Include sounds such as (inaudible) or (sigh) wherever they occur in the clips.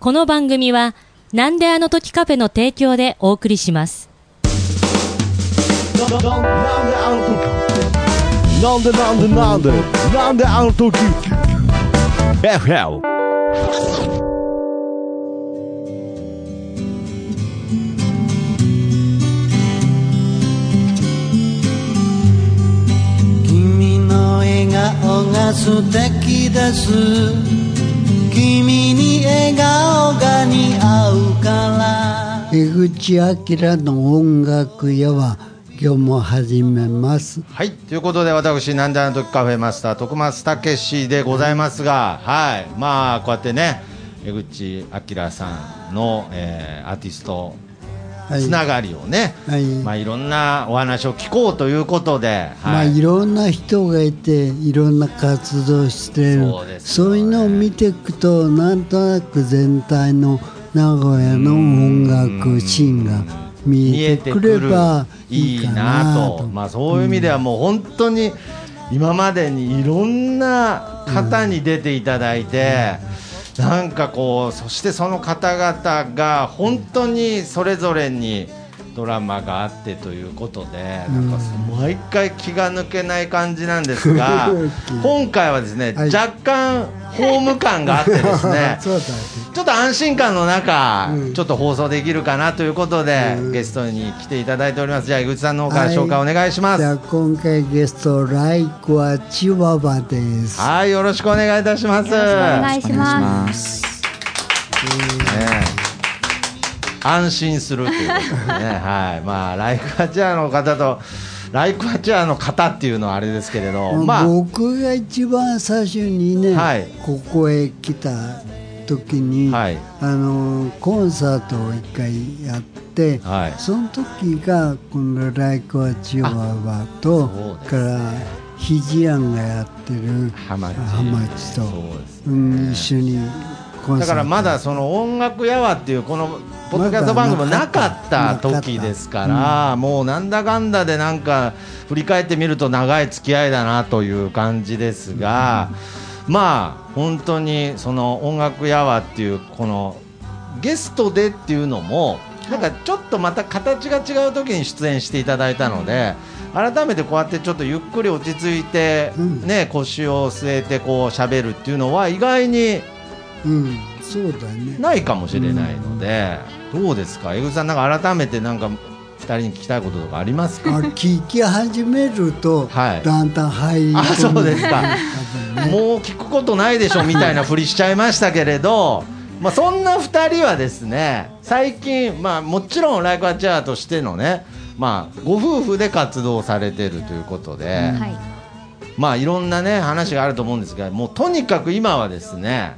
この番組は、なんであの時カフェの提供でお送りします。なんであの時なんでなんでなんでなんであの時。FL 君の笑顔が素敵です。君に笑顔が似合うから。江口明の音楽屋は今日も始めます。はいということで私なんであの時カフェマスター徳松武史でございますが、はいまあこうやってね江口明さんの、えーアーティストはいつながりをね、はい。まあいろんなお話を聞こうということで、まあはいいろんな人がいていろんな活動してる。そうね。いうのを見ていくとなんとなく全体の名古屋の音楽シーンが見見えてくればいいななと。と。まあ、そういう意味ではもう本当に今までにいろんな方に出ていただいて、なんかこうそしてその方々が本当にそれぞれにドラマがあってということで、なんか毎回気が抜けない感じなんですが (laughs) 今回はですね、はい。若干ホーム感があってですね (laughs) ちょっと安心感の中、うん。ちょっと放送できるかなということで、うん。ゲストに来ていただいております。じゃあ、井口さんの方から紹介お願いします。じゃはあ今回ゲストライクはチワワです。い、よろしくお願いいたします。よろしくお願いしねます。え安心するということでね、はい、まあ、ライクアチャーの方と。ライクアチャーの方っていうのはあれですけれど、まあ、僕が一番最初にね、はい。ここへ来た時に、はい。あのコンサートを一回やって、はい。その時がこの「ライクはチワワと」からひじやんがやってるハマチ。と、そうん、一緒にだからまだその音楽やわっていうこのポッドキャスト番組もなかった時ですからもうなんだかんだでなんか振り返ってみると長い付き合いだなという感じですがまあ本当にその音楽やわっていうこのゲストでっていうのもなんかちょっとまた形が違う時に出演していただいたので改めてこうやってちょっとゆっくり落ち着いてうん。ね腰を据えてこう喋るっていうのは意外にうん。そうだね。ないかもしれないので、どうですか、江口さん、なんか改めてなんか2人に聞きたいこととかありますか？あ聞き始めると、はい。だんだん入りあ込むそうですか。もう聞くことないでしょみたいなふりしちゃいましたけれど、(laughs) まあ、そんな2人はですね最近、まあ、もちろんライクアチャーとしてのね、まあ、ご夫婦で活動されてるということで、はい。まあいろんなね話があると思うんですがもうとにかく今はですね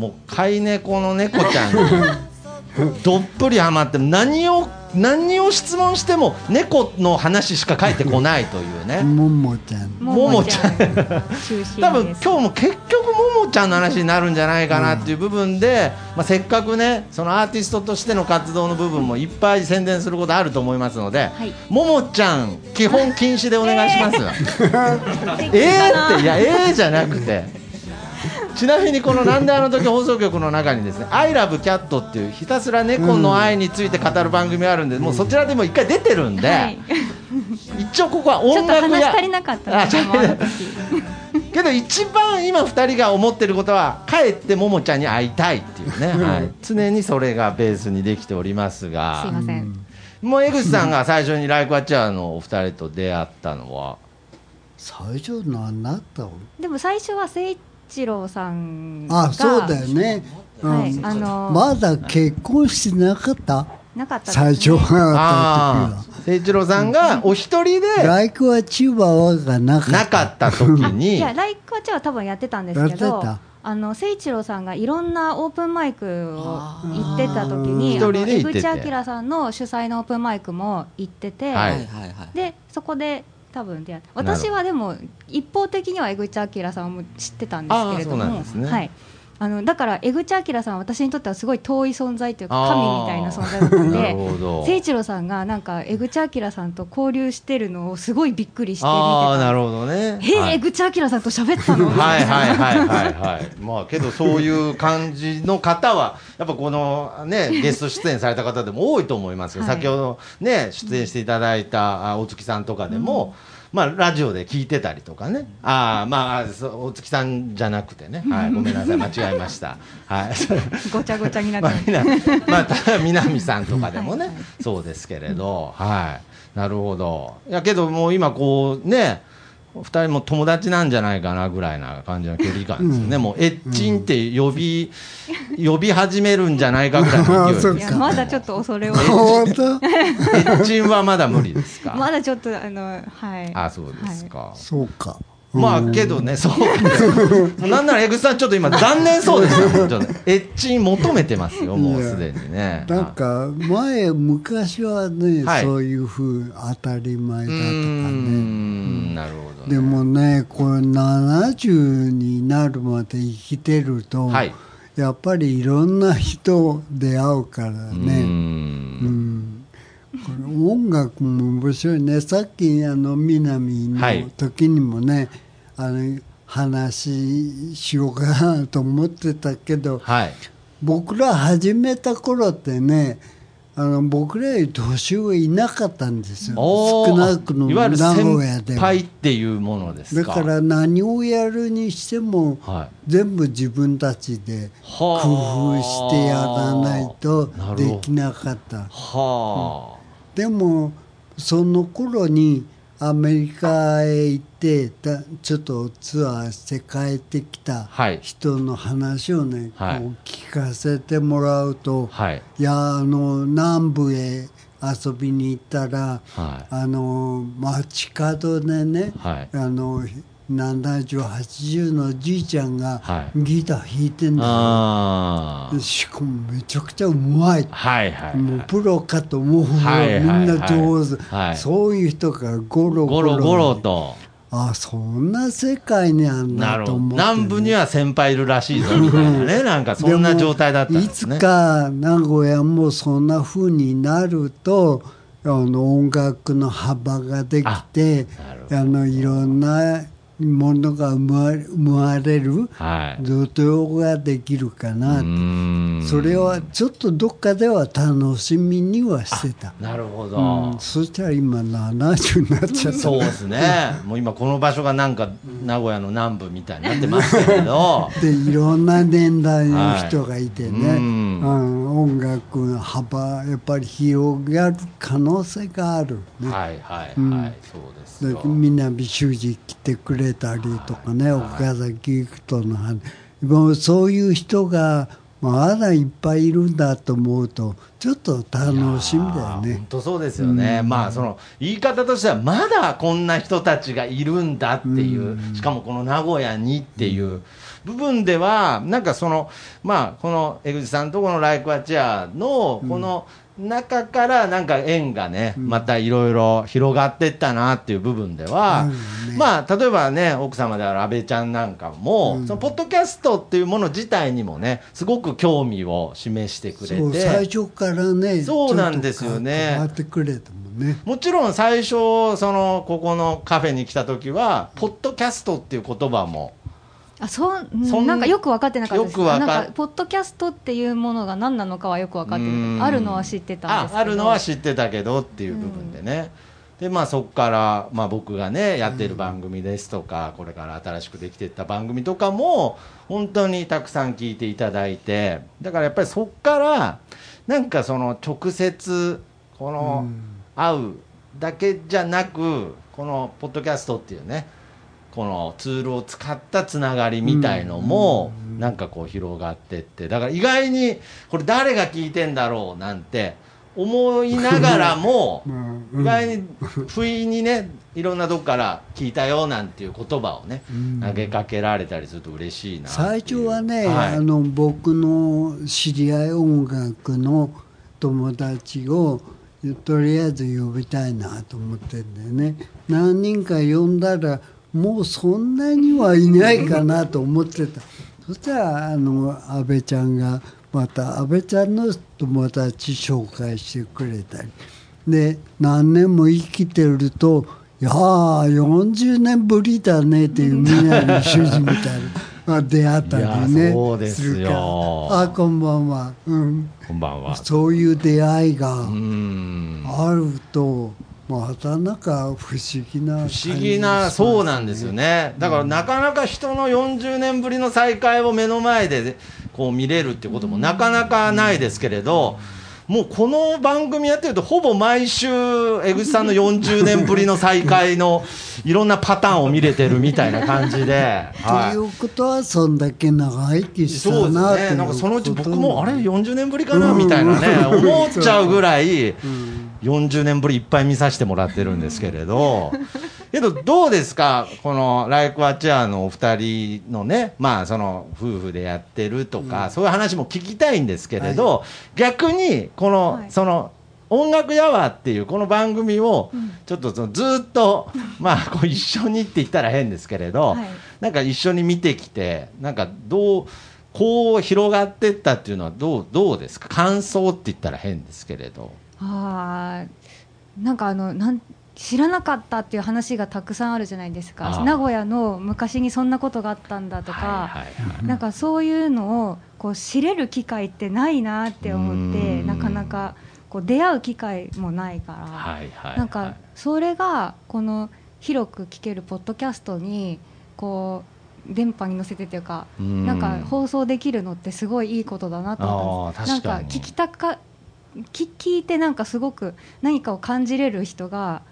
もう飼い猫の猫ちゃん。にどっぷりハマって何を何を質問しても猫の話しか返ってこないというね。ももちゃん。ももちゃん。多分今日も結局ももちゃんの話になるんじゃないかなっていう部分で、まあ、せっかくねそのアーティストとしての活動の部分もいっぱい宣伝することあると思いますので、はい。ももちゃん基本禁止でお願いします。えーっていやえーじゃなくてちなみにこの「なんであの時」放送局の中にですね「I love cat」っていうひたすら猫の愛について語る番組があるんで、もうそちらでも一回出てるんで、はい。一応ここはちょっと音楽や話足りなかった。けど一番今2人が思ってることは帰ってももちゃんに会いたいっていうね、はい、常にそれがベースにできておりますすいがません。もう江口さんが最初にライクアチャーのお二人と出会ったのは？最初何だったの？でも最初は誠一郎さんが。あそうだよね、うん。はいあのまだ結婚してなかった？なかったです最初がああった時あ誠一郎さんがお一人はでライクはチワワがなかった。なかった時に。(laughs) いやライクはちは多分やってたんですけやってどた。あの誠一郎さんがいろんなオープンマイクを行ってた時にあーあの一人で行ってて。江口明さんの主催のオープンマイクも行ってて、はい。でそこで多分出会私はでも一方的には江口明さんも知ってたんですけれども。はい、あのだから江口明さんは私にとってはすごい遠い存在というか神みたいな存在 (laughs) なるで誠一郎さんがなんか江口明さんと交流してるのをすごいびっくりして見てああなたるほどねへえ、はい江口明さんと喋ったの？(laughs) はいはいはいはいはい。まあけどそういう感じの方はやっぱこのね (laughs) ゲスト出演された方でも多いと思いますよ。はい先ほどね出演していただいたあ大月さんとかでも。まあ、ラジオで聞いてたりとかね、ああまあそう大月さんじゃなくてね、はい、ごめんなさい、間違えました、はい、(laughs) ごちゃごちゃになっ (laughs) まあ、てみな、まあ、た南さんとかでもね、そうですけれど、はい、なるほど。いやけど、もう今こうね。二人も友達なんじゃないかなぐらいな感じの距離感ですよね。もうエッチンって呼び、呼び始めるんじゃないかぐらいの勢いです。いやまだちょっと恐れを (laughs) エッチンはまだ無理ですか？まだちょっとあのはいあ、そうですか。そうかまあけどね、そうか。(laughs) なんなら江口さんちょっと今残念そうですよ。ちょっとエッチン求めてますよ。もうすでにね。なんか前昔はね、はいそういうふう当たり前だとかねんなるほどね、でもねこれ70になるまで生きてると、はいやっぱりいろんな人出会うからね、うんん、これ音楽も面白いね。さっきあの南はい。の時にもね、あの話しようかなと思ってたけどはい。僕ら始めた頃ってねあの僕らより年上いなかったんですよ。少なくともいわゆる名古屋先でっていうものですか？だから何をやるにしてもはい。全部自分たちで工はあ。夫してやらないとできなかった。はでもその頃にアメリカへ行ってだちょっとツアーして帰ってきたはい。人の話をね、はい。こう聞かせてもらうと、あはい。いやあの南部へ遊びに行ったらはい。あの街角でね、はい。あの7080のじいちゃんがはい。ギター弾いてんだよ、あー。しかもめちゃくちゃうまい。はいはいもうプロかと思うほどはいはい。みんな上手、はい。そういう人がゴロゴゴロロゴロと。あそんな世界にあんなと思って、南部には先輩いるらしいぞみたいなね。なんかそんな状態だったんいつですねか名古屋もそんな風になるとあの音楽の幅ができてあのいろんなものが生まれるはい。土壌ができるかなうーん。それはちょっとどっかでは楽しみにはしてた、なるほど、うん、そしたら今70になっちゃった。そうですね、(laughs) もう今この場所がなんか名古屋の南部みたいになってますけれど、(laughs) でいろんな年代の人がいてね、はい音楽の幅やっぱり広がる可能性がある、ね。はいはいはい、うん。そうです。南修二来てくれたりとかね、岡崎行くとの話。もうそういう人がまだいっぱいいるんだと思うとちょっと楽しみだよ本ね。当そうですよね、まあその言い方としてはまだこんな人たちがいるんだっていう、しかもこの名古屋にっていう部分ではなんかそのまあこの江口さんとこのライクアチェアのこの中からなんか縁がね、またいろいろ広がっていったなっていう部分では、うん。ね。まあ例えばね奥様である阿部ちゃんなんかも、そのポッドキャストっていうもの自体にもねすごく興味を示してくれて。最初からねそうなんですよね。ね。もちろん最初そのここのカフェに来た時はポッドキャストっていう言葉もあそううんそんなんかよく分かってなかったです。よくわかなんかポッドキャストっていうものが何なのかはよく分かってあるのは知ってたんですけど。ああるのは知ってたけどっていう部分でね、でまあそこから、まあ、僕がねやってる番組ですとか、これから新しくできていった番組とかも本当にたくさん聞いていただいて。だからやっぱりそこからなんかその直接この会うだけじゃなくこのポッドキャストっていうねこのツールを使ったつながりみたいのもなんかこう広がってってだから意外にこれ誰が聞いてんだろうなんて思いながらも (laughs) うん。意外に不意にねいろんなとこから聞いたよなんていう言葉をね投げかけられたりすると嬉しいな最初はね、はい。あの僕の知り合い音楽の友達をとりあえず呼びたいなと思ってんだよね。何人か呼んだらもうそんなにはいないかなと思ってた。そそしたらあの安倍ちゃんがまた安倍ちゃんの友達紹介してくれたり。で何年も生きてると「いやー40年ぶりだね」っていうみんなの主人みたいな (laughs) まあ出会ったりねそうですよ。るから。あこんばんは、うん、こんばんは。そういう出会いがうん。あるとまたなんか不思議な不思議なそうなんですよね。だからなかなか人の40年ぶりの再会を目の前でこう見れるっていうこともなかなかないですけれど、もうこの番組やってるとほぼ毎週江口さんの40年ぶりの再会のいろんなパターンを見れてるみたいな感じで、(laughs) とい。うことはそんだけ長生きしたそうですなっていうねなんかそのうち僕もあれ40年ぶりかなみたいなねうん思っちゃうぐらい40年ぶりいっぱい見させてもらってるんですけれど。(laughs) けどどうですか？このライクアチェアのお二人のねまあその夫婦でやってるとか、そういう話も聞きたいんですけれど、逆にこの、はい。その音楽やわっていうこの番組をちょっとそのずっとまあこう一緒にって言ったら変ですけれど、はい。なんか一緒に見てきてなんかどうこう広がってったっていうのはどうどうですか？感想って言ったら変ですけれどあーなんかあのなん知らなかったっていう話がたくさんあるじゃないですか。名古屋の昔にそんなことがあったんだとか、はいはいはいなんかそういうのをこう知れる機会ってないなって思ってうん。なかなかこう出会う機会もないから、はいはいなんかそれがこの広く聞けるポッドキャストにこう電波に乗せてというかうん。なんか放送できるのってすごいいいことだなと思ったんです。なんか聞きたか聞聞いてなんかすごく何かを感じれる人が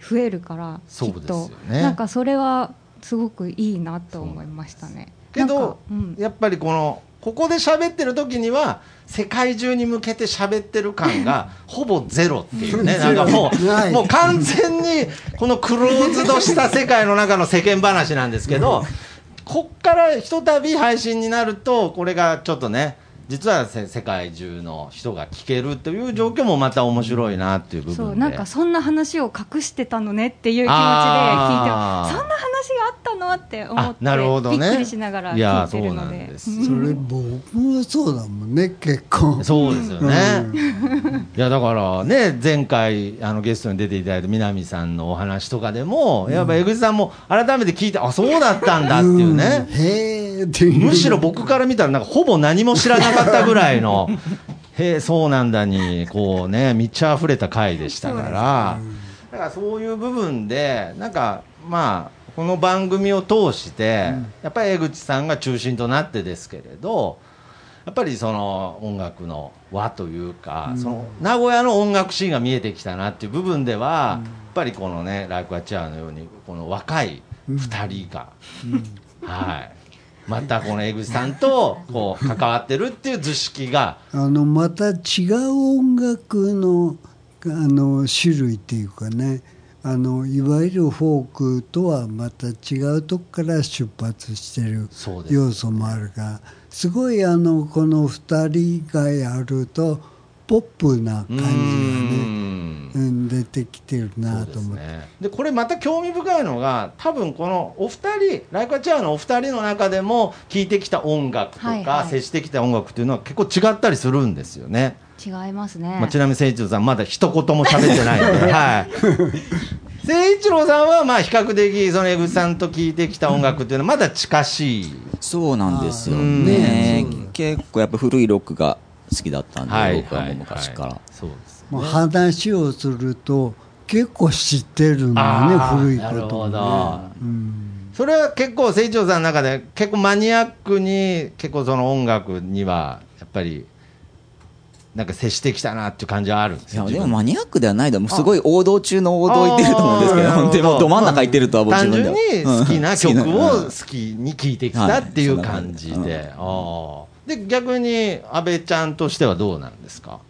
増えるからきっとよね。なんかそれはすごくいいなと思いましたね。けどうん。やっぱりこのここで喋ってる時には世界中に向けて喋ってる感が (laughs) ほぼゼロっていうね。なんかもうもう完全にこのクローズドした世界の中の世間話なんですけど (laughs) こっからひとたび配信になるとこれがちょっとね実はせ世界中の人が聞けるという状況もまた面白いなっていう部分で。そうなんかそんな話を隠してたのねっていう気持ちで聞いてそんな話があったのって思ってあなるほどね。びっくりしながらいや聞いてるのそうなんでそれ僕もそうだもんね結構そうですよね、いやだからね前回あのゲストに出ていただいた南さんのお話とかでも、やっぱ江口さんも改めて聞いてあそうだったんだっていうね、ん。へえむしろ僕から見たらなんかほぼ何も知らなかったぐらいの。(laughs) へえそうなんだにこうね満ち溢れた回でしたから。だからそういう部分でなんかまあこの番組を通して、やっぱり江口さんが中心となってですけれどやっぱりその音楽の輪というか、その名古屋の音楽シーンが見えてきたなっていう部分では、やっぱりこのねライクアチャーのようにこの若い2人が、はい、またこの江口さんとこう関わってるっていう図式が。あのまた違う音楽のあの種類っていうかね。あのいわゆるフォークとはまた違うとこから出発してる要素もあるからすごいあのこの2人がやるとポップな感じがねうんうん出てきてるなと思って。ね、でこれまた興味深いのが多分このお二人ライカチャーのお二人の中でも聴いてきた音楽とか、はいはい。接してきた音楽っていうのは結構違ったりするんですよね、違いますね、まあ、ちなみに誠一郎さんまだ一言も喋ってないんで、(laughs) はい、誠一郎さんはまあ比較的その江口さんと聴いてきた音楽っていうのはまだ近しい。そうなんですよね。うん。結構やっぱ古いロックが好きだったんで、はい僕はもう昔から、はいそうですもう話をすると結構知ってるんだねー古いこなるほともねど。うん。それは結構清張さんの中で結構マニアックに結構その音楽にはやっぱりなんか接してきたなっていう感じはあるんですいやでもマニアックではないでもすごい王道中の王道行ってると思うんですけど本当にもうど真ん中行ってるとは僕自単分では。純に好きな曲うんを好好きに聴いてきたっていう感じはいで、あー。で逆に阿部ちゃんとしてはどうなんですか？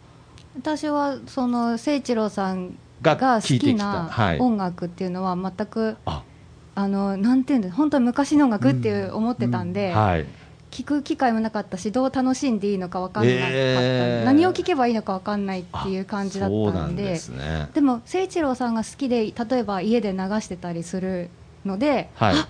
私はその誠一郎さんがが好きなはい。音楽っていうのは全くあ。あのなんていうんです本当に昔の音楽っていう思ってたんで、はい。聞く機会もなかったしどう楽しんでいいのか分かんなかった、えー。何を聞けばいいのか分かんないっていう感じだったんんででも誠一郎さんが好きで例えば家で流してたりするので、はい。あ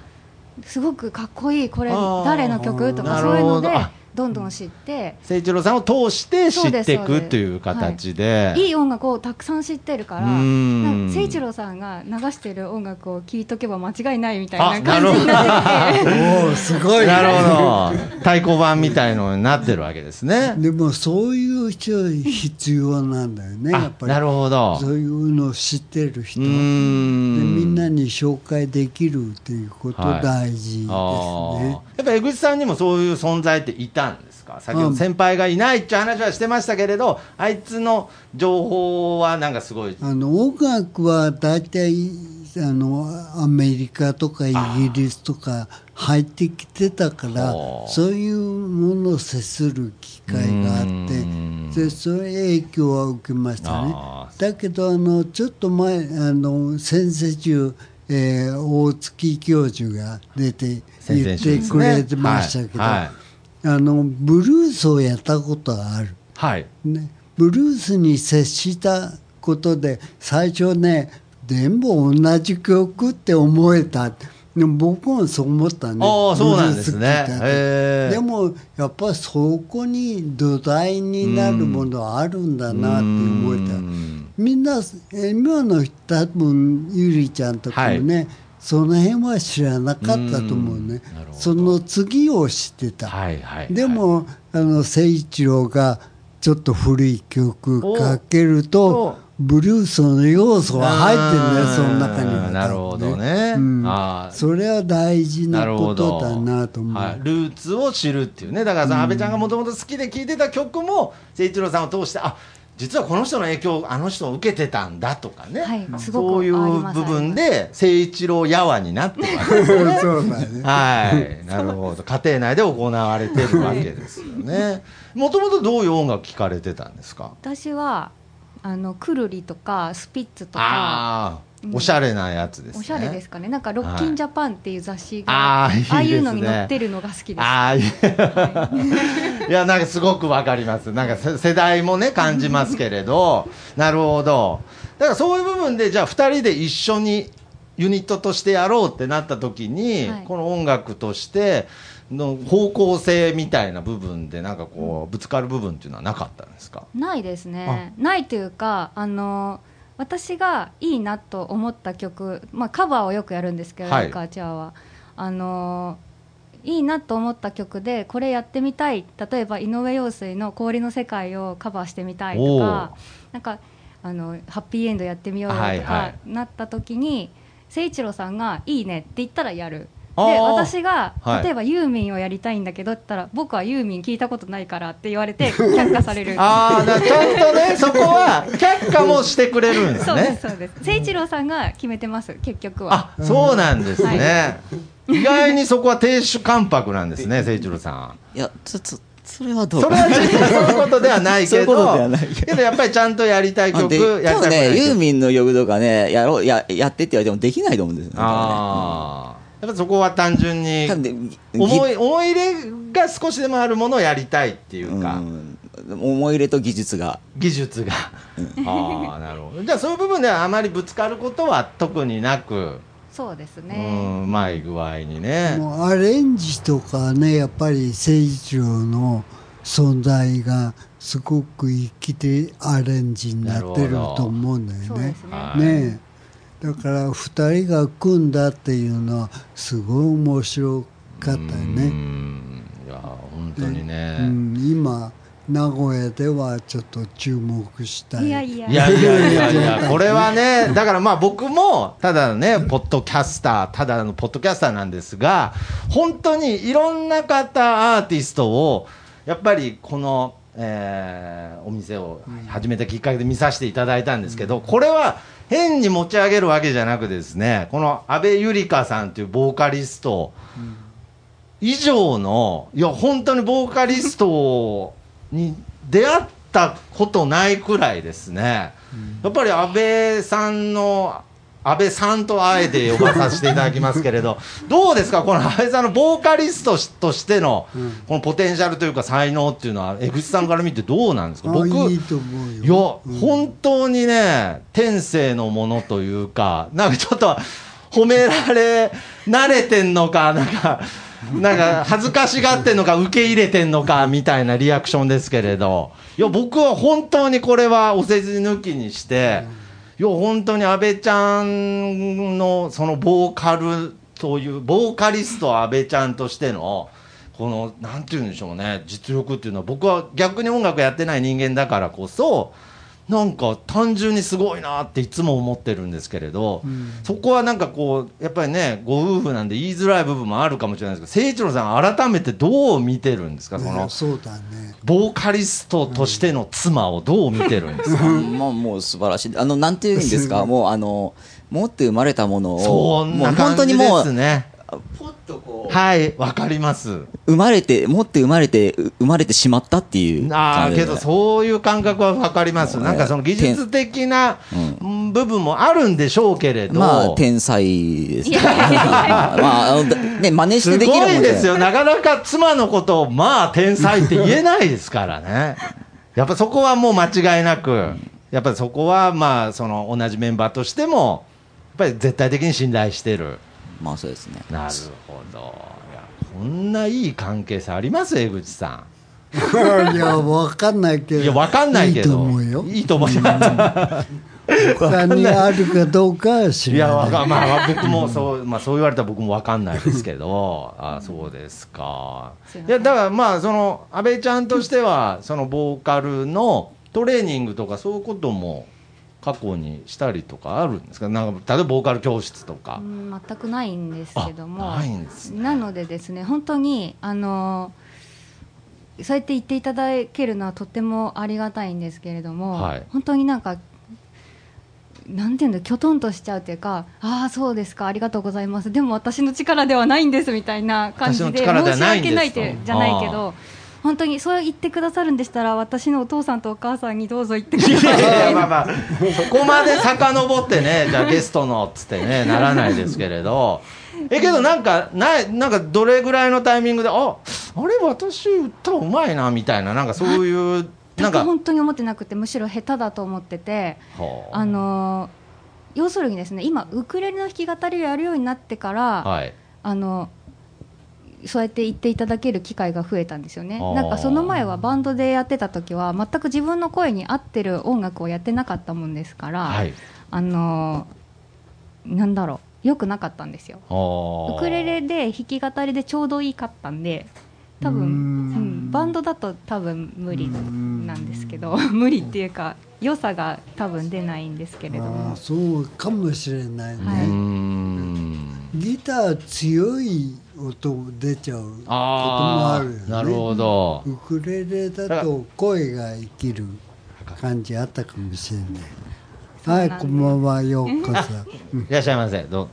すごくかっこいいこれ誰の曲とかそういうのでほどんどん知って。誠一郎さんを通して知っていくという形で。い。い音楽をたくさん知ってるから誠一郎さんが流してる音楽を聴いとけば間違いないみたいな感じになってきて。(laughs) おおすごい。ねなるほど。太鼓判みたいのになってるわけですね。でもそういう人必要なんだよねやっぱり。あなるほど。そういうのを知ってる人うでみんなに紹介できるっていうことはい。大事ですあー。ね、やっぱ江口さんにもそういう存在っていたか？先ほどうん先輩がいないっていう話はしてましたけれど、あいつの情報はなんかすごい。あの音楽は大体あのアメリカとかイギリスとか入ってきてたからそういうものを接する機会があってうん。でそういう影響は受けましたね。あだけどあのちょっと前あの先々週、えー大月教授が出て先言ってくれてましたけど、はい。はいあのブルースをやったことがある。はい。ね、ブルースに接したことで最初ね全部同じ曲って思えた。でも僕もそう思ったね。ああそうなんですね。でもやっぱりそこに土台になるものはあるんだなって思えた。うん。みんなえ今の人多分ゆりちゃんとかもね、その辺は知らなかったと思うね。うその次を知ってた、はいはい。でも、あの誠一郎がちょっと古い曲かけるとブルースの要素は入ってるねその中には、なるほどね。うん。あー。それは大事なことだなと思う、はい、ルーツを知るっていうね。だからさ、安倍ちゃんがもともと好きで聴いてた曲も誠一郎さんを通してあ実はこの人の影響をあの人を受けてたんだとかね、はいすごくそういう部分で誠一郎やわになってるわけですよね。そうだねはい、(laughs) なるほど。家庭内で行われてるわけですよね。もともとどういう音楽聴かれてたんですか？私はあのくるりとかスピッツとかおしゃれなやつですね。おしゃれですかね。なんか「ロッキンジャパン」っていう雑誌が、あーいああいうのに載ってるのが好きです。ああ、いやい。や、なんかすごくわかります。なんかせ世代もね、感じますけれど、(laughs) なるほど。だからそういう部分で、じゃあ二人で一緒にユニットとしてやろうってなった時に、はい。この音楽としての方向性みたいな部分で、なんかこう、ぶつかる部分っていうのはなかったんですか？ないですね。ないというかあの私がいいなと思った曲、まあ、カバーをよくやるんですけど、はい。カーチャーは。あのいいなと思った曲でこれやってみたい。例えば井上陽水の「氷の世界」をカバーしてみたいとかなんかあのハッピーエンドやってみようよとはいはかなった時に誠一郎さんが「いいね」って言ったらやる。で私がはい。例えばユーミンをやりたいんだけどって言ったら僕はユーミン聞いたことないからって言われて (laughs) 却下される。ああ、ちゃんとね、そこは却下もしてくれるんですそうですね。そうです。誠一郎さんが決めてます結局は。あ、そうなんですね。意外にそこは亭主関白なんですね、誠一郎さん。いや、ちょっと、それはどう？それはそういうことではないけど、(laughs) そういうことではないけど。やっぱりちゃんとやりたい曲、やいね、ユーンミンの曲とかね、やろう、や、やってって言われてもできないと思うんですよね。ああ。やっぱそこは単純に思い、思い入れが少しでもあるものをやりたいっていうか、うん思い入れと技術が。技術が。ああ、なるほど。じゃあそういう部分ではあまりぶつかることは特になく、そうですうねん、うまい具合にね。もうアレンジとかねやっぱり誠一郎の存在がすごく生きてアレンジになってると思うんだよね。ねはいだから2人が組んだっていうのはすごい面白かったようね。んいや、本当にね。うん、今名古屋ではちょっと注目したい。いやいやいやいやいや (laughs) これはね、だからまあ僕も、ただね、ポッドキャスター、ただのポッドキャスターなんですが、本当にいろんな方、アーティストを、やっぱりこの、えーお店を始めたきっかけで見させていただいたんですけど、これは変に持ち上げるわけじゃなくですね、この阿部ゆりかさんというボーカリスト、以上の、いや、本当にボーカリストに出会ったことないくらいですね、やっぱり安倍さんの、安倍さんとあえて呼ばさせていただきますけれど、(laughs) どうですか、この安倍さんのボーカリストとしての、このポテンシャルというか、才能っていうのは、江口さんから見てどうなんですか、あ僕、いや、本当にね、天性のものというか、なんかちょっと、褒められ慣れてんのか、なんか、なんか恥ずかしがってんのか、受け入れてんのかみたいなリアクションですけれど、いや、僕は本当にこれはお世辞抜きにして、いや、本当に安倍ちゃんのそのボーカルという、ボーカリスト安倍ちゃんとしての、この、なんて言うんでしょうね、実力っていうのは、僕は逆に音楽やってない人間だからこそ、なんか単純にすごいなっていつも思ってるんですけれど、そこはなんかこう、やっぱりね、ご夫婦なんで言いづらい部分もあるかもしれないですけど、誠一郎さん、改めてどう見てるんですか、その、そうだねボーカリストとしての妻をどう見てるんですか、(laughs) まあもう素晴らしい。あの、なんていうんですか、(laughs) もうあの、持って生まれたものを、そんなもう本感じで当にもう、すね。ポッとこう、はい、わかります。生まれて、持って生まれて、う生まれてしまったっていうああ、けどそういう感覚はわかります。なんかその技術的なうん部分もあるんでしょうけれど。まあ、天才ですね。まあ、あね、真似しすてできるもんごいですよ。なかなか妻のことを、まあ、天才って言えないですからね。やっぱそこはもう間違いなく、やっぱりそこは、まあ、その同じメンバーとしても、やっぱり絶対的に信頼してる。まあそうですね。なるほど。いやこんないい関係性あります？江口さいやわかんないけん。どいや、わかんないけど。いいと思うよいいと思う。他にあるかどうかは知いや、らない。わかまあ、僕もそう、まあ、そう言われたら僕もわかんないですけど、(laughs) あそうですか。すいや、だからまあ、その、安倍ちゃんとしては、そのボーカルのトレーニングとかそういうことも過去にしたりとかあるんですか？なんか、例えばボーカル教室とか。う。ん全くないんですけども。あないんですね。なのでですね本当にあのそうやって言っていただけるのはとってもありがたいんですけれども、はい。本当になんかなんていうんだきょとんとしちゃうというかああそうですかありがとうございます。でも私の力ではないんですみたいな感じで申し訳ないってじゃないけあど本当にそう言ってくださるんでしたら私のお父さんとお母さんにどうぞ言ってくいださい (laughs) まあまあ、そこまで遡ってね、(laughs) じゃあゲストのっつってね、ならないですけれど、(laughs) え、けどなんか、ない、なんかどれぐらいのタイミングで、あ、あれ、私歌うまいな、みたいな、なんかそういう、なんか、本当に思ってなくてむしろ下手だと思ってて。はああのー要するにですね今ウクレレの弾き語りをやるようになってから、はい。あのそうやって言っていただける機会が増えたんですよねなんかその前はバンドでやってた時は全く自分の声に合ってる音楽をやってなかったもんですから、はい。あのーなんだろうよくなかったんですよウウクレレで弾き語りでちょうどいいかったんで多分うーんうん、バンドだと多分無理なん。ですけど (laughs) 無理っていうか良さが多分出ないんですけれどあも。あそうかもしれないね、うーん。ギター強い音出ちゃうこともああるよね。あ、なるほど。ウクレレだと声が生きる感じあったかもしれない。はいこんばんはようこそ (laughs) いらっしゃいませ。どう？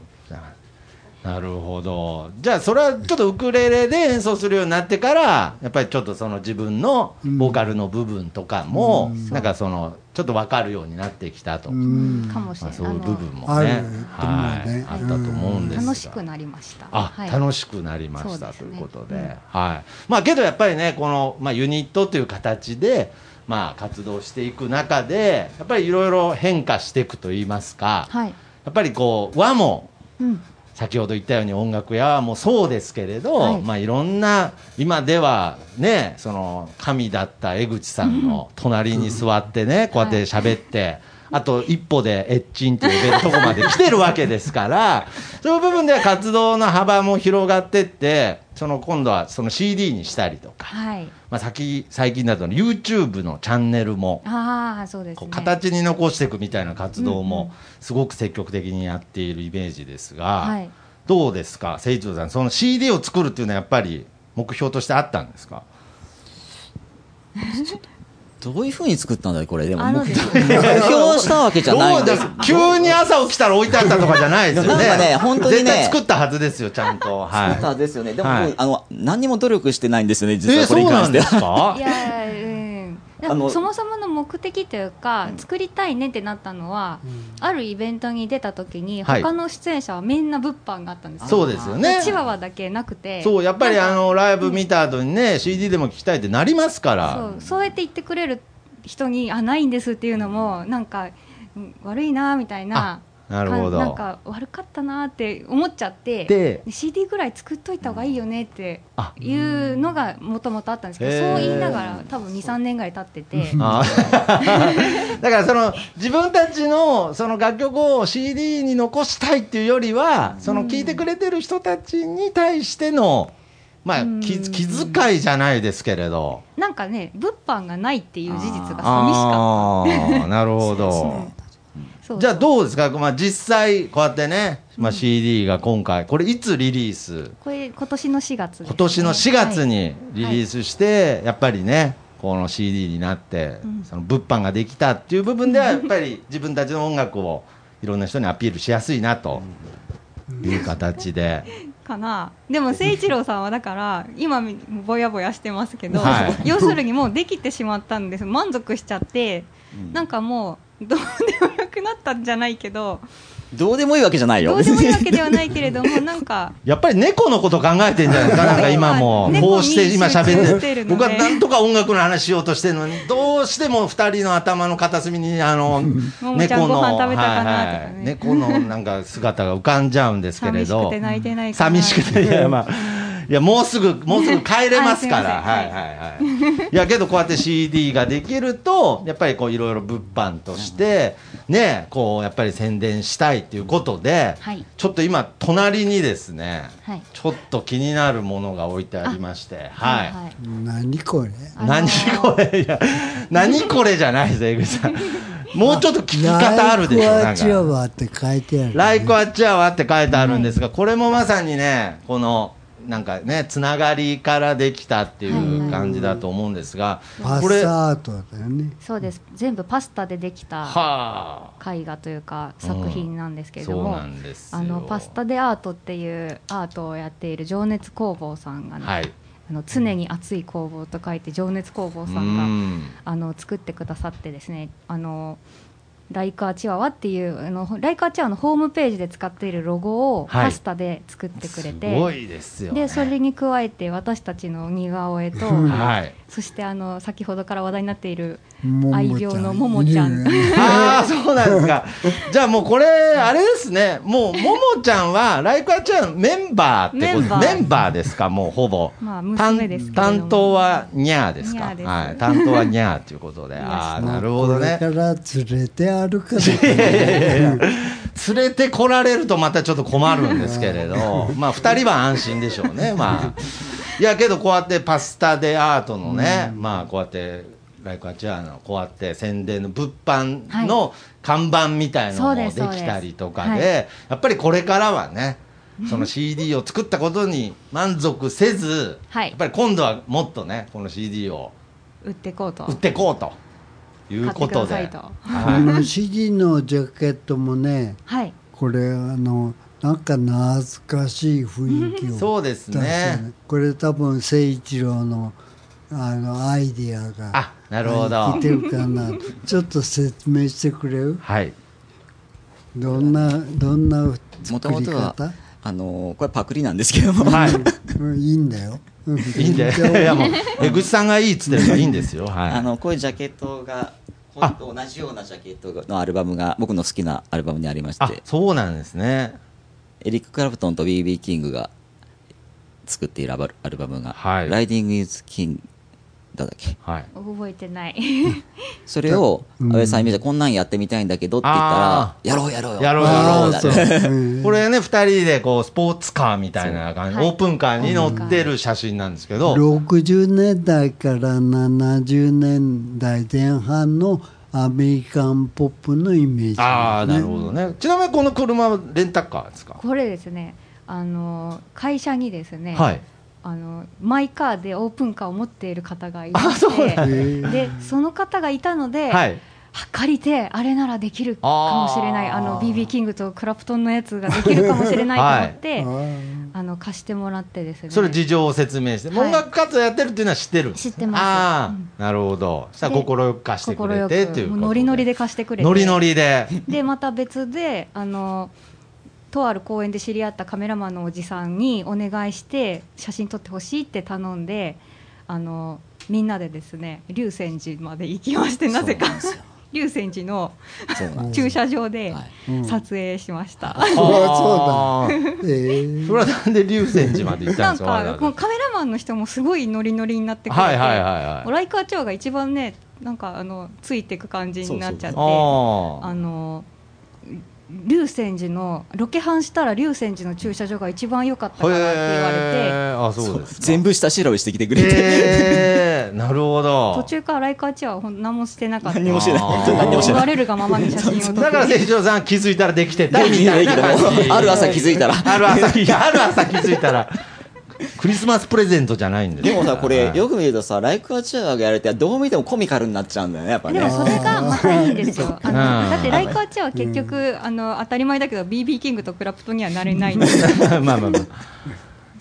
なるほど。じゃあ、それはちょっとウクレレで演奏するようになってから、やっぱりちょっとその自分のボーカルの部分とかも、なんかその、ちょっと分かるようになってきたと。うんかもしれない、まあそういう部分もね、はい、あったと思うんですが楽しくなりました。あ、はい楽しくなりました、ということで、はい。まあけどやっぱりね、この、まあ、ユニットという形で、まあ活動していく中で、やっぱりいろいろ変化していくといいますか、はい。やっぱりこう、和も、うん。先ほど言ったように音楽やもそうですけれど、はい。い、まあいろんな今ではねその神だった江口さんの隣に座ってね、こうやって喋って、あと一歩でエッチンって呼べるとこまで来てるわけですから (laughs) そういう部分では活動の幅も広がってってその今度はその CD にしたりとか、はい。まあ、先最近だと YouTube のチャンネルもああ、そうですね。形に残していくみたいな活動もすごく積極的にやっているイメージですが、はい。どうですか、誠一郎さん、その CD を作るっていうのはやっぱり目標としてあったんですか？(laughs) どういうふうに作ったんだいこれ？でも、目あのです標したわけじゃないんですどうだ急に朝起きたら置いてあったとかじゃないですよね。(laughs) なんかね本当にね絶対作ったはずですよ、ちゃんと。はい。作ったですよね。でも、はいあの、何にも努力してないんですよね、実えはこれに関してそうなんですは。そもそもの目的というか、作りたいねってなったのは、あるイベントに出た時に、はい他の出演者はみんな物販があったんですよ。そうですよねチワワだけなくて。そう、やっぱりあの、ライブ見た後にね、CD でも聞きたいってなりますから。そうそうやって言ってくれる人にあないんですっていうのもなんかうん悪いなみたいななるほど。なんか悪かったなって思っちゃってで CD ぐらい作っといた方がいいよねってあいうのがもともとあったんですけどそう言いながら多分23年ぐらい経ってて。(laughs) だからその自分たちのその楽曲を CD に残したいっていうよりはその聴いてくれてる人たちに対してのまあうん。気気遣いじゃないですけれど。なんかね物販がないっていう事実が寂しかっあーなるほどじゃあどうですか、まあ、実際こうやってね、まあ、CD が今回これいつリリース？これ今年の4月ですね、今年の4月はい。にリリースして、やっぱりねこの CD になって、うん。その物販ができたっていう部分では (laughs) やっぱり自分たちの音楽をいろんな人にアピールしやすいなという形で、(laughs) かな。でも誠一郎さんはだから今みぼやぼやしてますけど、はい。要するにもうできてしまったんです。満足しちゃって、なんかもうどうでもよくなったんじゃないけど。どうでもいいわけじゃないよ。どうでもいいわけではないけれども (laughs) なんか。やっぱり猫のこと考えてんじゃないですか、なんか今も、こうして今喋っ、しててる僕はなんとか音楽の話しようとしてるのに、どうしても2人の頭の片隅に、あの、猫の、猫のなんか姿が浮かんじゃうんですけれど。(laughs) 寂しくて、泣いてないかな。寂しくて、いや、まあ、いや、もうすぐ、もうすぐ帰れますから、(laughs) はいはいはい。い。や、けどこうやって CD ができると、やっぱりこういろいろ物販として、ね、こう、やっぱり宣伝したいっていうことで、はい。ちょっと今、隣にですね、はい。ちょっと気になるものが置いてありまして、はい。何これ？あのー何これ、いや、何これじゃないです、江口さん。(laughs) もうちょっと聞き方あるでしょ、ライクアチアなんか。ワって書いてある、ライクアチアワって書いてあるんですが、これもまさにね、この、なんかね、つながりからできたっていう感じだと思うんですが、パこれ、スはアートだよね。そうです。全部パスタでできたあ、絵画というか作品なんですけれども、そうなんですよ。あのパスタでアートっていうアートをやっている情熱工房さんがね、はい。あの常に熱い工房と書いて情熱工房うさんがん。あの作ってくださってですねあのライカーチワワっていうあのライカーチワワのホームページで使っているロゴをはいパスタで作ってくれて、すごいですよ、ね。でそれに加えて私たちの似顔絵と、(laughs) はい。そしてあの先ほどから話題になっている愛病のももちゃんいるよねああ、そうなんですか。(laughs) じゃあもうこれ、あれですね。もう、ももちゃんは、ライクアちゃんメンバーってことメンバーですか、もうほぼ。まあ担娘です担当はニャーですか？すはい。担当はニャーということで。(laughs) ああ、なるほどね。これから連れて歩かないいやいやいやいや連れてこられるとまたちょっと困るんですけれど、まあ2人は安心でしょうね、まあ。いやけどこうやってパスタでアートのね、まあこうやって、ライクアチアのこうやって宣伝の物販の看板みたいなのもできたりとかでで、やっぱりこれからはね、その CD を作ったことに満足せず、はい。やっぱり今度はもっとね、この CD を売っていこうと。売ってこうということで。はい。あの CD のジャケットもねはい。これあのなんか懐かしい雰囲気をそうです出してね。これ多分誠一郎のあのアイディアがあなるほどてるかなちょっと説明してくれる？はい。どんなどんなも作りともとは方？あのこれパクリなんですけども、はい。うんいいんだようんいいんで、いやもう、江口さんがいいっつってるからいいんですよ。はい。あのこういうジャケットがこれと同じようなジャケットのアルバムが僕の好きなアルバムにありましあて、そうなんですね。エリック・クラプトンと B.B. キングが作っているアルバムが、はい。ライディング・イズ・キングだっけ？はい。覚えてない。(laughs) それをうん。安倍さんに見てこんなんやってみたいんだけどって言ったらあやろうやろうよ。やろうやろう。これね、二人でこう、スポーツカーみたいな感じ、そう。オープンカーに乗ってる写真なんですけど、60年代から70年代前半のアメリカンポップのイメージ、ああ、なるほどね。ちなみにこの車はレンタカーですか？これですね。あの会社にですね、はい。あのマイカーでオープンカーを持っている方がいましあそうなんてでその方がいたので、はい。あ借りてあれならできるかもしれない。あの BB キングとクラプトンのやつができるかもしれないと思って、あーあの貸してもらってですね。それ事情を説明して、はい。音楽活動やってるっていうのは知ってる？知ってます。ああ、うん。なるほど。そしたらで心よく貸してくれ快てっていうノリノリで貸してくれて。ノリノリで。でまた別であのとある公園で知り合ったカメラマンのおじさんにお願いして写真撮ってほしいって頼んであのみんなでですね龍泉寺まで行きましてなぜかそうなんです。よ龍泉寺の駐車場ではい。撮影しました、あそうー。えー。それはなんで龍泉寺まで行ったなんんですか？わざわざ。かもうカメラマンの人もすごいノリノリになってくれて、はいはいはいはい。ライカーチョウが一番ねなんかあのついてく感じになっちゃってあー。あの龍泉寺のロケハンしたら龍泉寺の駐車場が一番良かったからって言われてあそう。ですか。全部下調べしてきてくれて、えー、なるほど。途中からライカーチョウは何もしてなかった。何もしてない。何もしてない。れるがままに写真を撮って。だから清張さん気づいたらできてたできてないけども感じある朝気づいたら。ある朝いやある朝気づいたらクリスマスプレゼントじゃないんですでもさこれはい。よく見るとさライクアチュアがやるってどう見てもコミカルになっちゃうんだよね。やっぱねでもそれがまたいいんですよ。(laughs) あうんのだってライカーチェは結局、あの当たり前だけど BB キングとクラプトにはなれないんで。(laughs) まあまあまあ。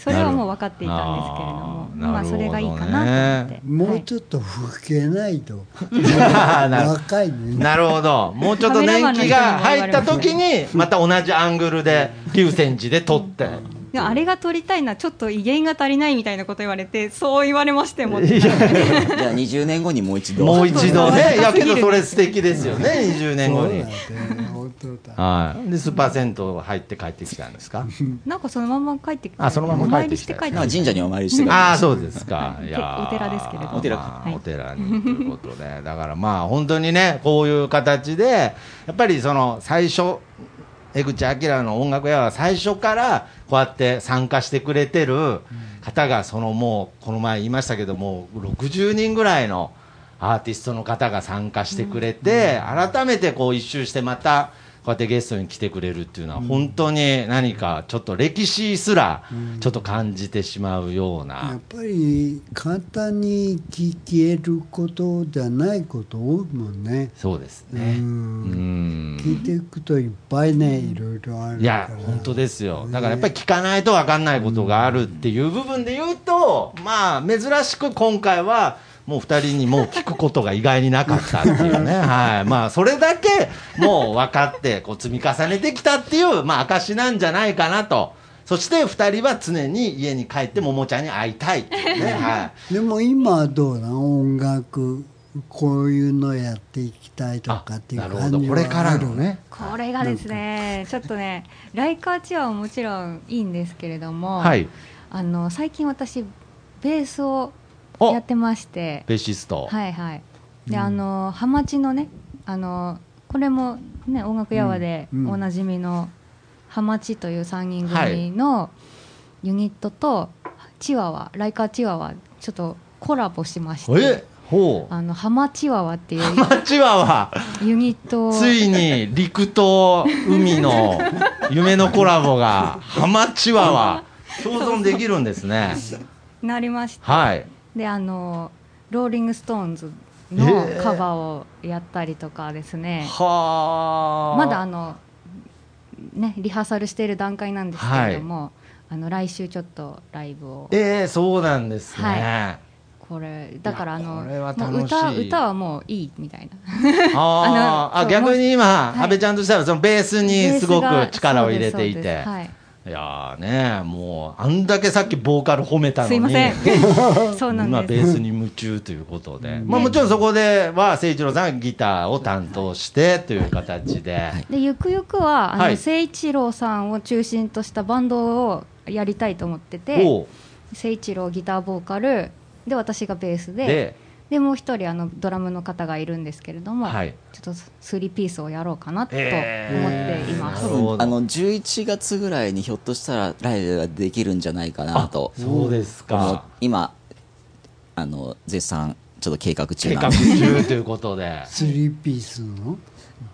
それはもう分かっていたんですけれども、なるまあそれがいいかなと思って。もうちょっと老けないと、(laughs) なる若いね。なるほど。もうちょっと年季が入った時にまた同じアングルで龍泉寺で撮ってでもあれが撮りたいのはちょっと威厳が足りないみたいなこと言われてそう言われましても。(laughs) じゃあ20年後にもう一度。もう一度。ねいやけどそれ素敵ですよね (laughs) 20年後に。はい。でスーパー銭湯入って帰ってきたんですか？(laughs) なんかそのまま帰ってきてあそのままお参り帰ってきて神社にお参りしてああそうですか。いやー。お寺ですけれども。お寺はい。まあお寺にということで。だからまあ本当にねこういう形でやっぱりその最初江口明の音楽屋は最初からこうやって参加してくれてる方がそのもうこの前言いましたけども60人ぐらいのアーティストの方が参加してくれて改めてこう一周してまたこうやってゲストに来てくれるっていうのは本当に何かちょっと歴史すらちょっと感じてしまうようやなっぱり簡単に聞けることじゃないこと多いもんね。そうですうね。うんん聞いていくといっぱいね、いろいろあるから。いや、本当ですよ。だからやっぱり聞かないと分かんないことがあるっていう部分で言うと、まあ、珍しく今回は、もう二人にもう聞くことが意外になかったっていうね。(laughs) はい。まあ、それだけもう分かって、こう積み重ねてきたっていう、まあ、証なんじゃないかなと。そして二人は常に家に帰ってももちゃんに会いたいっていうね。はい。でも今はどうな音楽、こういうのやっていきたいとかっていう。感じはこれからの。ね。これがですねちょっとねライカーチアはもちろんいいんですけれども、はい。あの最近私ベースをおやってまして。ベーシスト。はいはい。で、あのハマチのねあのこれもね音楽やわでうんうん。おなじみのハマチという3人組のユニットとチワワライカーチワワちょっとコラボしましてえほう。あのハマチワワっていうハマチワワ。ユニット。をついに陸と海の (laughs) 夢のコラボがハマチワワ。共存できるんですね。なりましてはいであのローリング・ストー。ンズえのーカバーをやったりとかですね、はあ。まだあのねリハーサルしている段階なんですけれども、あの来週ちょっとライブを。ええそうなんですね、はこれだからあの歌歌はもういいみたいな。あー。(laughs) あ逆に今、はい。安倍ちゃんとしてはそのベースにすごく力を入れていて、はいいやーねもうあんだけさっきボーカル褒めたのに。すいません。そうなん今です。ベースに夢中ということで、まあ、もちろんそこでは誠一郎さんがギターを担当してという形で、でゆくゆくはあの、はい。誠一郎さんを中心としたバンドをやりたいと思ってて誠一郎ギターボーカルで私がベースでででもう一人あのドラムの方がいるんですけれども、はい。ちょっとスリーピースをやろうかなと思っています、なるほど。あの11月ぐらいにひょっとしたらライブができるんじゃないかなとそうですあのか今あの絶賛ちょっと計画中計画なんで。中ということで。(laughs) スリーピースの？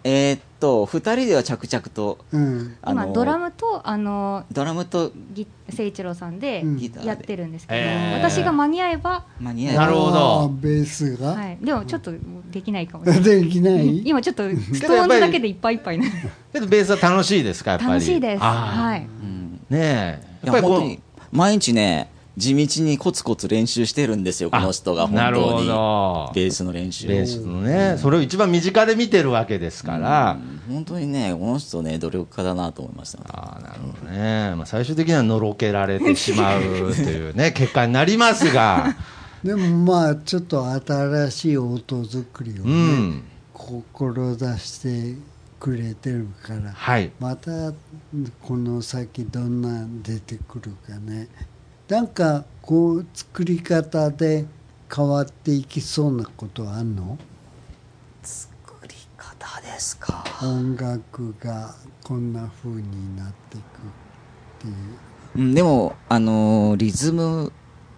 えーっと2人では着々とうん。今ドラムとあのドラムとギ誠一郎さんでやってるんですけど、へー。私が間に合えば、間に合えば。なるほど。ベースが、はい、でもちょっとできないかも。しれない？できない今ちょっとストーンズだけでいっぱいいっぱいなけどベースは楽しいですかやっぱり。楽しいです。はい。うん。ねえ。いやっぱり毎日ね地道にコツコツ練習してるんですよこの人が本なるほ当にど。ベースの練習。をベースのね。それを一番身近で見てるわけですから、うん。本当にねこの人ね努力家だなと思いました。ああなるほどね、まあ、最終的にはのろけられてしまうというね (laughs) 結果になりますが。でもまあちょっと新しい音作りをうね、ん。志してくれてるから、はい。またこの先どんな出てくるかねなんかこう作り方で変わっていきそうなことあんの？作り方ですか。音楽がこんな風になっていくっていう。うん。でも、あのーリズム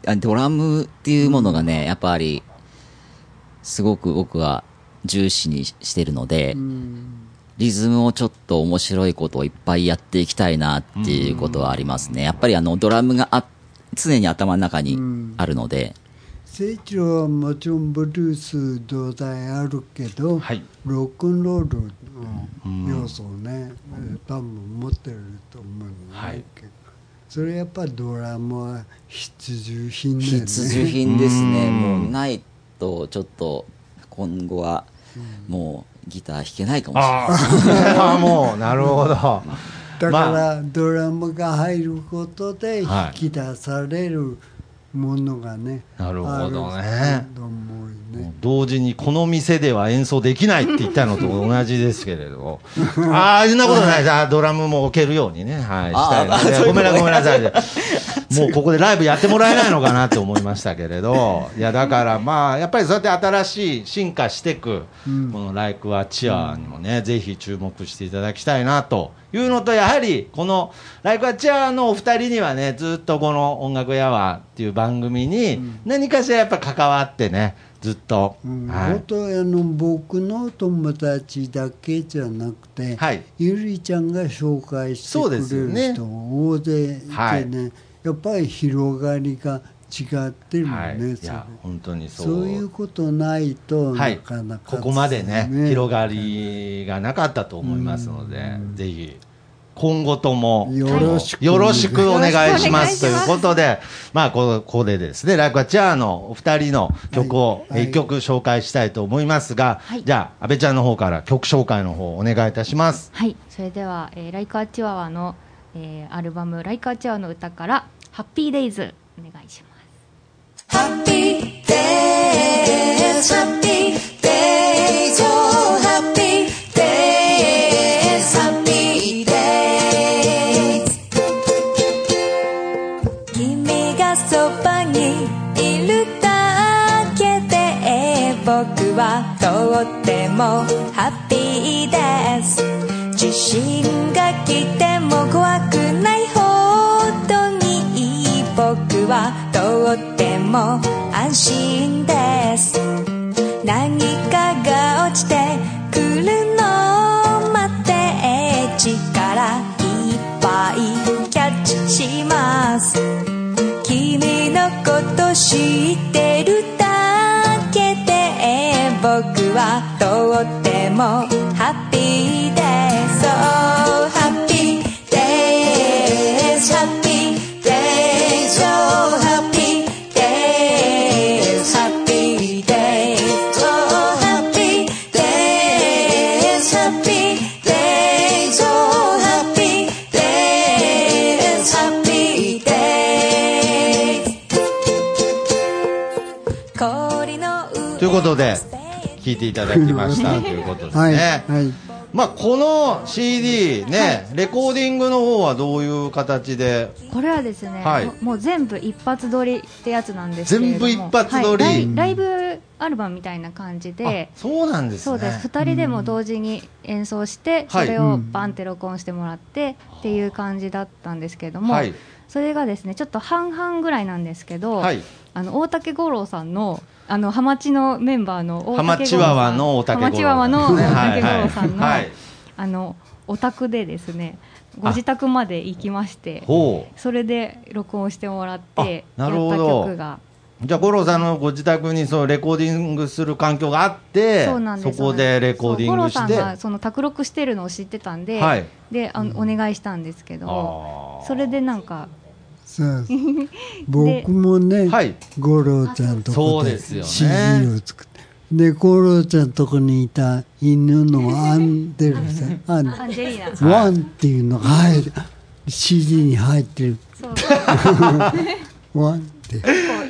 あドラムっていうものがね、やっぱりすごく僕は重視にしてるので、リズムをちょっと面白いことをいっぱいやっていきたいなっていうことはありますね。やっぱりあのドラムがあ常に頭の中にあるので、清一郎はもちろんブルース土台あるけど、はい。ロックンロールの要素をね、多分持ってると思うんだはい。けど、それやっぱドラムは必需品だよね。必需品ですね。もうないとちょっと今後はもうギター弾けないかもしれない。あ (laughs) あもうなるほど (laughs) だかまらドラムが入ることではい引き出されるものがね、なるほどね。ね。同時にこの店では演奏できないって言ったのと同じですけれど (laughs) ああそんなことない。あードラムも置けるようにね。はいしたいごめんなごめんなさい (laughs) もうここでライブやってもらえないのかなって思いましたけれど。(laughs) いやだからまあやっぱりそうやって新しい進化していくこの「ライクはチア」にもねぜひ注目していただきたいなというのとやはりこの「ライクはチア」のお二人にはねずっとこの「音楽やわ」っていう番組に何かしらやっぱ関わってねずっと、うん。はい。あの僕の友達だけじゃなくて、はい。ゆりちゃんが紹介してくれねる人大勢いてね、はいやっぱり広がりが違ってるよね、はい、いや本当にそう。そういうことないとはないかなか、ここまでね広がりがなかったと思いますので、ぜひ今後ともよろしく。よろしくお願いしますすということで、まあ、こここでですね、ライクアチャーのお二人の曲をはい。一曲紹介したいと思いますが、はい。じゃあ、安倍ちゃんの方から曲紹介の方お願いいたします。はい、それでは、えーライカーチワワの、えーアルバムライカーチワワの歌からハッピーデイズお願いします。Happy days, happy days, oh happy days, happy days 君がそばにいるだけで僕はとってもハッピー地震が来ても怖くないほどに僕はとっても安心です。何かが落ちてくるの待って力いっぱいキャッチします。君のこと知ってるだけで僕はとってもハッピー上ということで、聴いていただきましたということですはい、ね。はい、まあ、この CD ね、レコーディングの方はどういう形で？これはですね、はい。もう全部一発撮りってやつなんですけれども。全部一発撮り。はい。ライライブアルバムみたいな感じで。あそうなんですね。そうです。2人でも同時に演奏して、はい。それをバンって録音してもらって、っていう感じだったんですけれども、はい。それがですねちょっと半々ぐらいなんですけど、はい。あの大竹五郎さんのあのハマチのメンバーの大ハマチワワの大竹五郎ハマチワワの大竹五郎さんの、あのお宅でですねご自宅まで行きまして。それで録音してもらってやった曲が。じゃあ五郎さんのご自宅にそのレコーディングする環境があってそこでレコーディングしそう五郎てさんがその卓録してるのを知ってたんで、はい。であのお願いしたんですけどそれでなんかそう (laughs) 僕もね、はい。五郎ちゃんとこでそうですよね。CD を作って。で五郎ちゃんとこにいた犬のアンデルさ (laughs) んアンジェリーナワンっていうのが入る。CD に入ってる。(laughs) ワンって。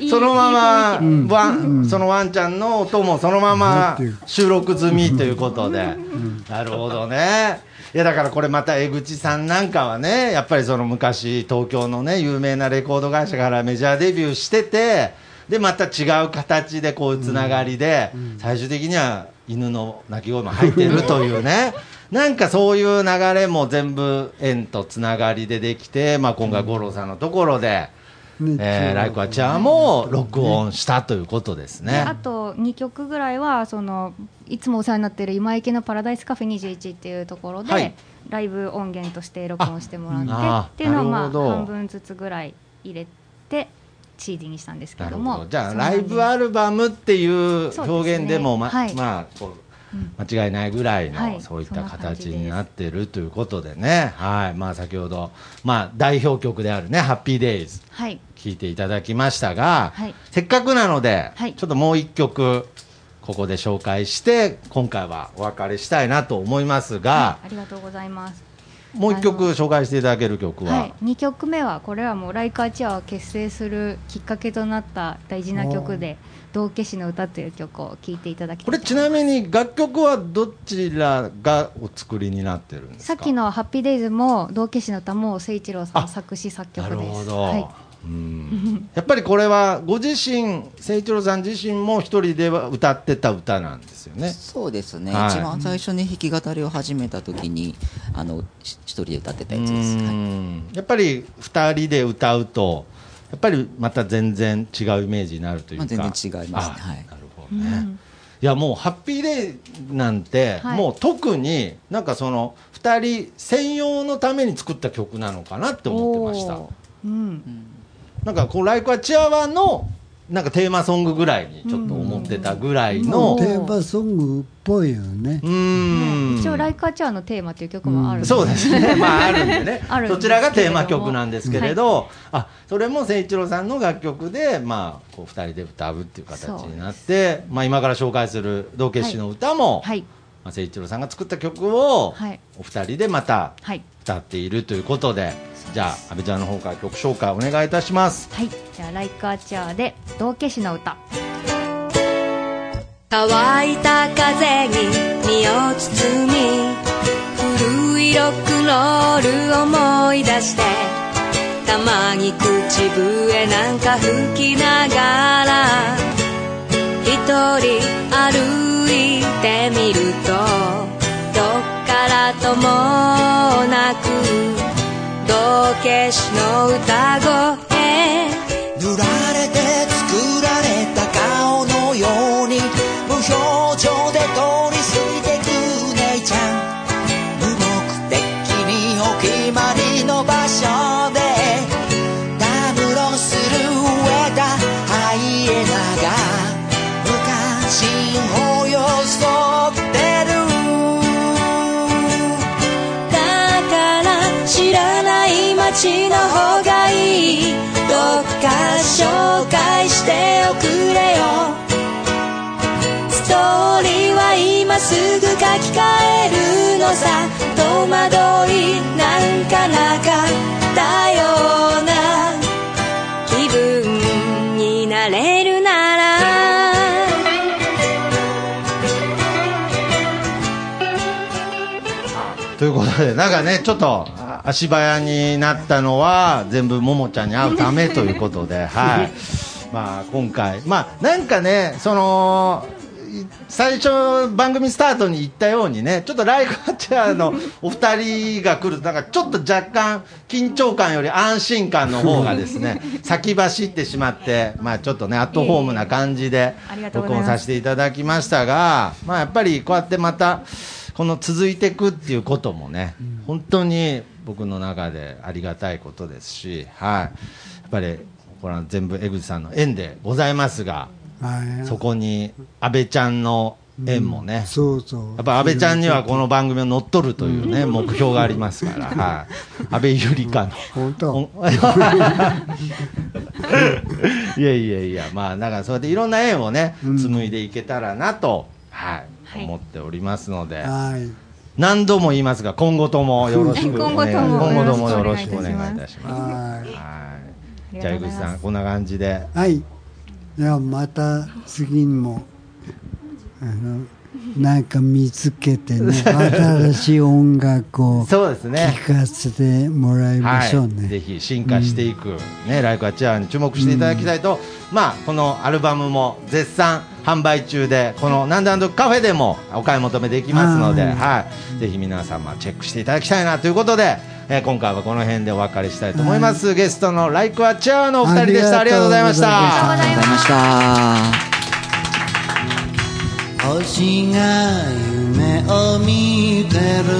そのままいい雰囲気ワン、そのワンちゃんの音もそのまま収録済みということで、なるほどね。いやだからこれまた江口さんなんかはね、やっぱりその昔東京のね有名なレコード会社からメジャーデビューしてて、でまた違う形でこういうつながりで、最終的には犬の鳴き声も入ってるというね。(laughs) なんかそういう流れも全部縁とつながりでできて、まあ、今回五郎さんのところで、ねえーライクアチャーも録音したということですでね。あと2曲ぐらいはそのいつもお世話になっている今池のパラダイスカフェ21っていうところで、はい。ライブ音源として録音してもらってあっていうのをまあ半分ずつぐらい入れて CD にしたんですけども。なるほど。じゃあライブアルバムっていう表現でもまはい。まあこう間違いないぐらいの、はい。そういった形になってるということでね、はい。まあ、先ほど、まあ、代表曲であるね「ハッピーデイズはい。聴いていただきましたが、はい。せっかくなので、はい。ちょっともう一曲ここで紹介して今回はお別れしたいなと思いますが、はい。ありがとうございます。もう一曲紹介していただける曲は、はい、2曲目はこれはもうライカーチアを結成するきっかけとなった大事な曲で「道化師の歌」という曲を聴いていただきたいこれちなみに楽曲はどちらがお作りになってるんですか？さっきの「ハッピーデイズも道化師の歌も誠一郎さあん作詞作曲なです。るほど、はい、うん。(laughs) やっぱりこれはご自身誠一郎さん自身も一人では歌ってた歌なんですよね。そうですね、はい。一番最初に弾き語りを始めた時にあのし一人で歌ってたやつです、うはい。ん。やっぱり二人で歌うとやっぱりまた全然違うイメージになるというか、まあ全然違いますね。あはい。なるほどね、いやもうハッピーデイなんて、はい。もう特になんかその二人専用のために作った曲なのかなって思ってました。うん。なんかこう「ライクはチアワ」のなんかテーマソングぐらいにちょっと思ってたぐらいのテーマソングっぽいよね。うーん一応「ライカーチア」のテーマという曲もあるんそうですね、(laughs) まああるんでね。そちらがテーマ曲なんですけれど、あそれも誠一郎さんの楽曲で、まあ、こう2人で歌うっていう形になって、まあ、今から紹介する「道化師の歌も」はい。まあ、誠一郎さんが作った曲を、はい。お二人でまたはい。歌っているということで、じゃあ阿部ちゃんの方から曲紹介お願いいたします。はいじゃあ「ライカーチア」で「道化師の歌」乾いた風に身を包み古いロックンロール思い出してたまに口笛なんか吹きながら一人歩いてみるとどっからともなく消しの歌声。ない街の方がいい。どっか紹介しておくれよ。ストーリーは今すぐ書き換えるのさ。戸惑いなんかなかったような。気分になれるなら。ということで、なんかね、ちょっとあ足早になったのは、全部ももちゃんに会うためということで、(laughs) はい。まあ、今回、まあ、なんかね、その、い最初、番組スタートに言ったようにね、ちょっとライカチャーの (laughs) お二人が来ると、なんかちょっと若干、緊張感より安心感の方がですね、(laughs) 先走ってしまって、まあちょっとね、アットホームな感じで録音させていただきましたが、まあやっぱりこうやってまた、この続いていくっていうこともね、本当に僕の中でありがたいことですし、はい。やっぱり、これは全部江口さんの縁でございますが、はい。そこに安倍ちゃんの縁もね、そうそう。やっぱ安倍ちゃんにはこの番組を乗っ取るというね、目標がありますから、はい。安倍ゆりかの。本当。お (laughs) いやいやいや、まあ、だからそうやっていろんな縁をね、紡いでいけたらなと、はい、はい。思っておりますので、はい何度も言いますが、今後ともよろしく。お願い、今後とも今後ともよろしくお願いいたします。ははい。りじゃあ井口さんこんな感じで。はい。ではまた次にもあのなんか見つけてね新しい音楽を (laughs) そうですね。聴かせてもらいましょうね、はい、ぜひ進化していく、ねライクアチアに注目していただきたいと、まあこのアルバムも絶賛販売中でこのなんであのカフェでもお買い求めできますので、はい。はい、ぜひ皆様チェックしていただきたいなということで、えー今回はこの辺でお別れしたいと思います、ゲストのライクアチアのお二人でした。ありがとうございました。ありがとうございました星が夢を見てる。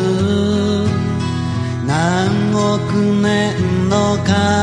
何億年の彼